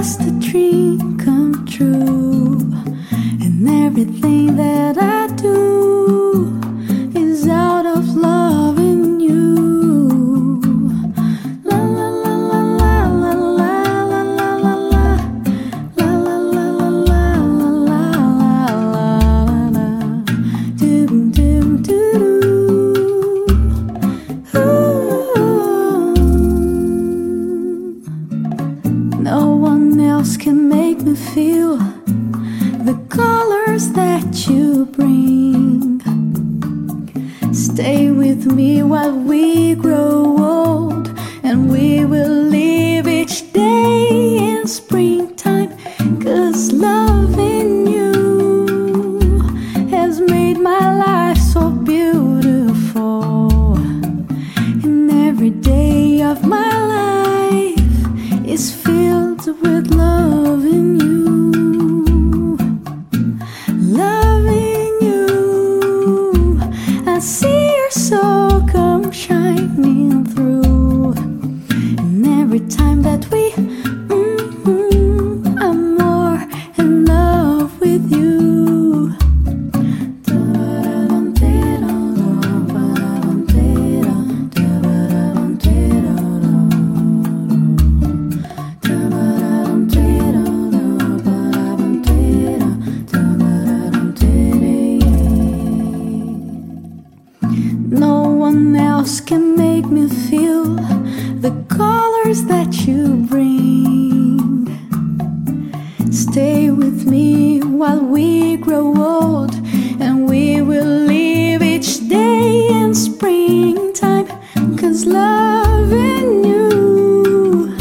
just a dream come true. And everything that I do feel the colors that you bring. Stay with me while we grow old, and we will live each day in springtime. Cause loving you has made my life so beautiful. And every day of my life is filled with loving time that we, mm, I'm more in love with you. No one else can make me feel that you bring. Stay with me while we grow old, and we will live each day in springtime. Cause loving you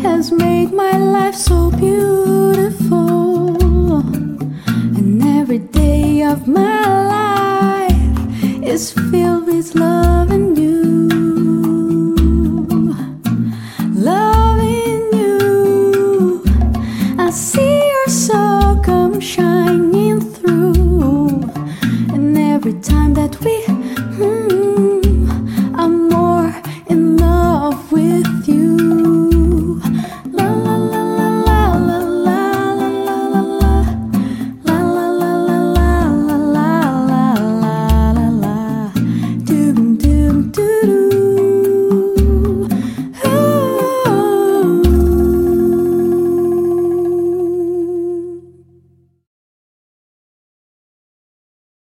has made my life so beautiful. And every day of my life is filled